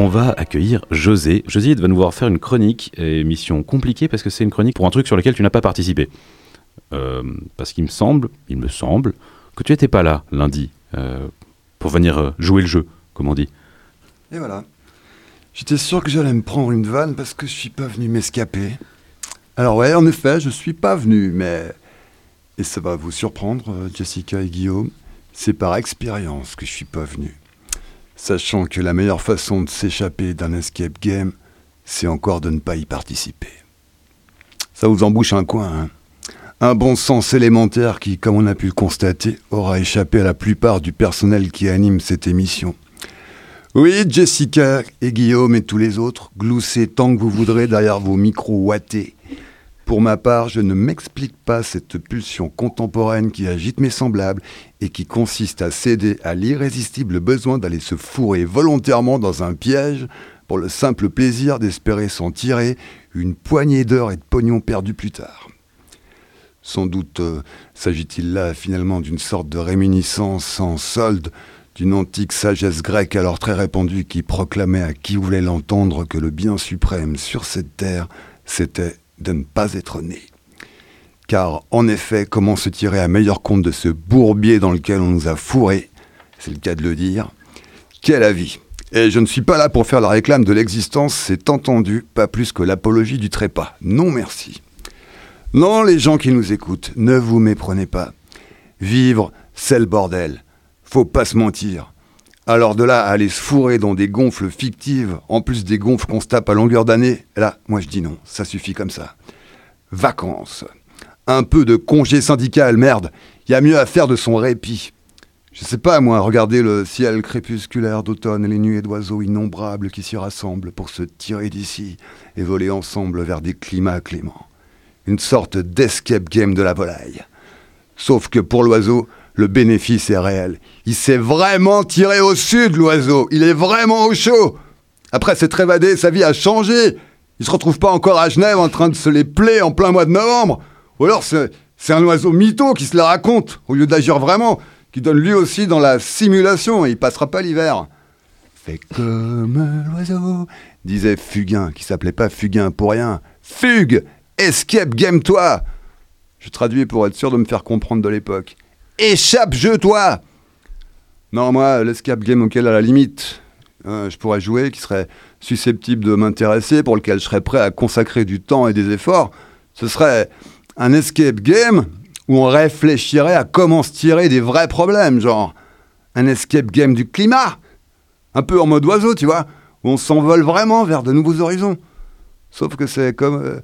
on va accueillir José. José va nous voir faire une chronique, émission compliquée parce que c'est une chronique pour un truc sur lequel tu n'as pas participé. Euh, parce qu'il me semble, il me semble, que tu n'étais pas là lundi euh, pour venir euh, jouer le jeu, comme on dit. Et voilà. J'étais sûr que j'allais me prendre une vanne parce que je suis pas venu m'escaper. Alors ouais, en effet, je suis pas venu, mais... Et ça va vous surprendre, Jessica et Guillaume, c'est par expérience que je suis pas venu. Sachant que la meilleure façon de s'échapper d'un escape game, c'est encore de ne pas y participer. Ça vous embouche un coin, hein un bon sens élémentaire qui, comme on a pu le constater, aura échappé à la plupart du personnel qui anime cette émission. Oui, Jessica et Guillaume et tous les autres, gloussez tant que vous voudrez derrière vos micros ouatés. Pour ma part, je ne m'explique pas cette pulsion contemporaine qui agite mes semblables et qui consiste à céder à l'irrésistible besoin d'aller se fourrer volontairement dans un piège pour le simple plaisir d'espérer s'en tirer une poignée d'heures et de pognon perdus plus tard. Sans doute euh, s'agit-il là finalement d'une sorte de réminiscence sans solde d'une antique sagesse grecque alors très répandue qui proclamait à qui voulait l'entendre que le bien suprême sur cette terre, c'était de ne pas être né. Car en effet, comment se tirer à meilleur compte de ce bourbier dans lequel on nous a fourrés C'est le cas de le dire. Quel avis? Et je ne suis pas là pour faire la réclame de l'existence, c'est entendu, pas plus que l'apologie du trépas. Non merci. Non, les gens qui nous écoutent, ne vous méprenez pas. Vivre, c'est le bordel. Faut pas se mentir. Alors de là à aller se fourrer dans des gonfles fictives, en plus des gonfles qu'on se tape à longueur d'année, là, moi je dis non, ça suffit comme ça. Vacances. Un peu de congé syndical, merde. Y a mieux à faire de son répit. Je sais pas, moi, regarder le ciel crépusculaire d'automne et les nuées d'oiseaux innombrables qui s'y rassemblent pour se tirer d'ici et voler ensemble vers des climats cléments une sorte d'escape game de la volaille. Sauf que pour l'oiseau, le bénéfice est réel. Il s'est vraiment tiré au sud, l'oiseau. Il est vraiment au chaud. Après s'être évadé, sa vie a changé. Il se retrouve pas encore à Genève en train de se les plaies en plein mois de novembre. Ou alors c'est un oiseau mytho qui se la raconte au lieu d'agir vraiment, qui donne lui aussi dans la simulation et il passera pas l'hiver. Fais comme l'oiseau, disait Fugain, qui s'appelait pas Fugain pour rien. Fugue Escape game-toi Je traduis pour être sûr de me faire comprendre de l'époque. Échappe jeu toi Non, moi, l'escape game auquel, à la limite, hein, je pourrais jouer, qui serait susceptible de m'intéresser, pour lequel je serais prêt à consacrer du temps et des efforts, ce serait un escape game où on réfléchirait à comment se tirer des vrais problèmes, genre un escape game du climat, un peu en mode oiseau, tu vois, où on s'envole vraiment vers de nouveaux horizons. Sauf que c'est comme... Euh,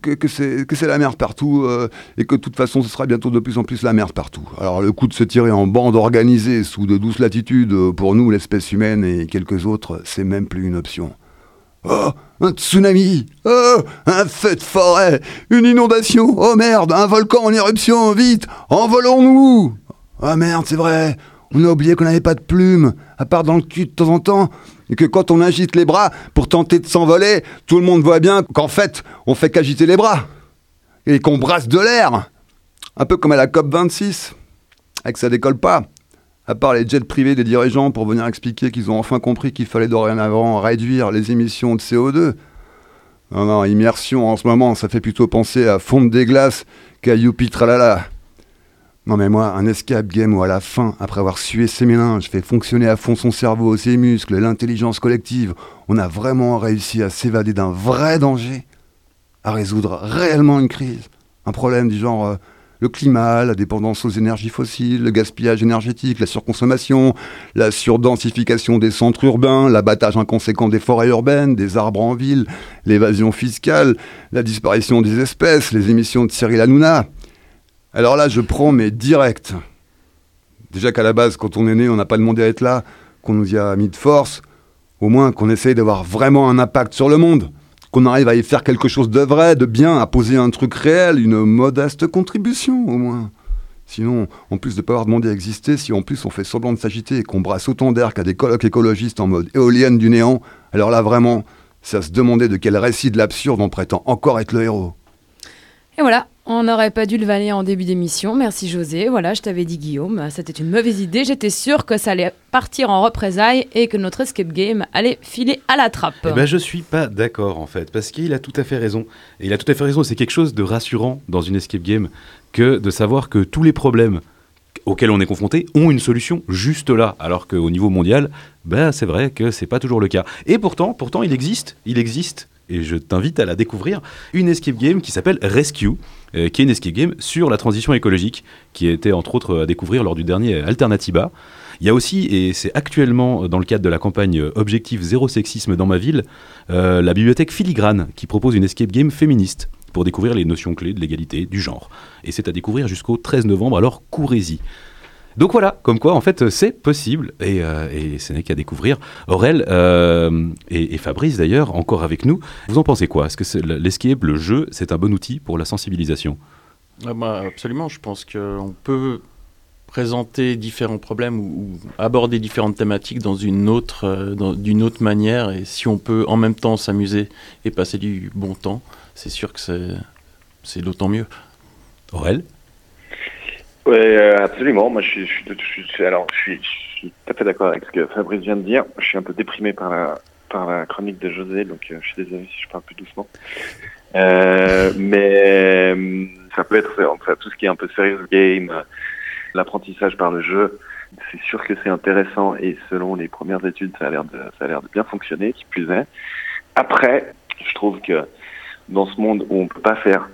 que, c'est la merde partout euh, et que de toute façon ce sera bientôt de plus en plus la merde partout. Alors le coup de se tirer en bande organisée sous de douces latitudes euh, pour nous l'espèce humaine et quelques autres, c'est même plus une option. Oh, un tsunami. Oh, un feu de forêt. Une inondation. Oh merde, un volcan en éruption. Vite Envolons-nous. Ah merde, c'est vrai. On a oublié qu'on n'avait pas de plumes, à part dans le cul de temps en temps et que quand on agite les bras pour tenter de s'envoler, tout le monde voit bien qu'en fait, on fait qu'agiter les bras et qu'on brasse de l'air. Un peu comme à la COP 26, et que ça décolle pas. À part les jets privés des dirigeants pour venir expliquer qu'ils ont enfin compris qu'il fallait dorénavant réduire les émissions de CO2. Non, non, immersion en ce moment, ça fait plutôt penser à fondre des glaces qu'à youpi tralala. Non mais moi, un escape game où à la fin, après avoir sué ses méninges, fait fonctionner à fond son cerveau, ses muscles, l'intelligence collective, on a vraiment réussi à s'évader d'un vrai danger, à résoudre réellement une crise. Un problème du genre euh, le climat, la dépendance aux énergies fossiles, le gaspillage énergétique, la surconsommation, la surdensification des centres urbains, l'abattage inconséquent des forêts urbaines, des arbres en ville, l'évasion fiscale, la disparition des espèces, les émissions de Cyril Hanouna. Alors là, je prends mes directs. Déjà qu'à la base, quand on est né, on n'a pas demandé à être là, qu'on nous y a mis de force. Au moins qu'on essaye d'avoir vraiment un impact sur le monde. Qu'on arrive à y faire quelque chose de vrai, de bien, à poser un truc réel, une modeste contribution au moins. Sinon, en plus de ne pas avoir demandé à exister, si en plus on fait semblant de s'agiter et qu'on brasse autant d'air qu'à des colloques écologistes en mode éolienne du néant, alors là vraiment, c'est à se demander de quel récit de l'absurde on prétend encore être le héros. Et voilà, On n'aurait pas dû le valer en début d'émission. Merci José. Voilà, je t'avais dit Guillaume, c'était une mauvaise idée. J'étais sûr que ça allait partir en représailles et que notre escape game allait filer à la trappe. Eh ben, je suis pas d'accord en fait, parce qu'il a tout à fait raison. Et il a tout à fait raison. C'est quelque chose de rassurant dans une escape game que de savoir que tous les problèmes auxquels on est confronté ont une solution juste là, alors qu'au niveau mondial, ben, c'est vrai que c'est pas toujours le cas. Et pourtant, pourtant, il existe, il existe et je t'invite à la découvrir, une escape game qui s'appelle Rescue, euh, qui est une escape game sur la transition écologique, qui a été entre autres à découvrir lors du dernier Alternativa. Il y a aussi, et c'est actuellement dans le cadre de la campagne Objectif Zéro Sexisme dans ma ville, euh, la bibliothèque Filigrane, qui propose une escape game féministe pour découvrir les notions clés de l'égalité, du genre. Et c'est à découvrir jusqu'au 13 novembre, alors courez-y. Donc voilà, comme quoi en fait c'est possible. Et, euh, ce n'est qu'à découvrir. Aurel euh, et, Fabrice d'ailleurs, encore avec nous, vous en pensez quoi? Est-ce que l'escape, le jeu, c'est un bon outil pour la sensibilisation? Ah bah, Absolument, je pense qu'on peut présenter différents problèmes ou, aborder différentes thématiques dans une autre, euh, d'une autre manière. Et si on peut en même temps s'amuser et passer du bon temps, c'est sûr que c'est d'autant mieux. Aurel? Oui, euh, absolument. Moi, je suis, je suis, alors, je suis, je suis tout à fait d'accord avec ce que Fabrice vient de dire. Je suis un peu déprimé par la, par la chronique de José, donc euh, je suis désolé si je parle plus doucement. Euh, mais euh, ça peut être, enfin, tout ce qui est un peu serious game, l'apprentissage par le jeu, c'est sûr que c'est intéressant et selon les premières études, ça a l'air de, ça a l'air de bien fonctionner, qui plus est. Après, je trouve que dans ce monde où on peut pas faire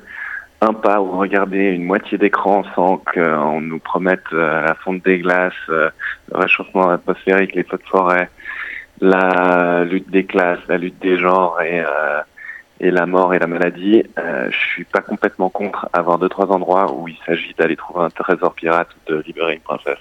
un pas ou regarder une moitié d'écran sans qu'on nous promette euh, la fonte des glaces, euh, le réchauffement atmosphérique, les feux de forêt, la lutte des classes, la lutte des genres et, euh, et la mort et la maladie. je suis pas complètement contre avoir deux trois endroits où il s'agit d'aller trouver un trésor pirate ou de libérer une princesse.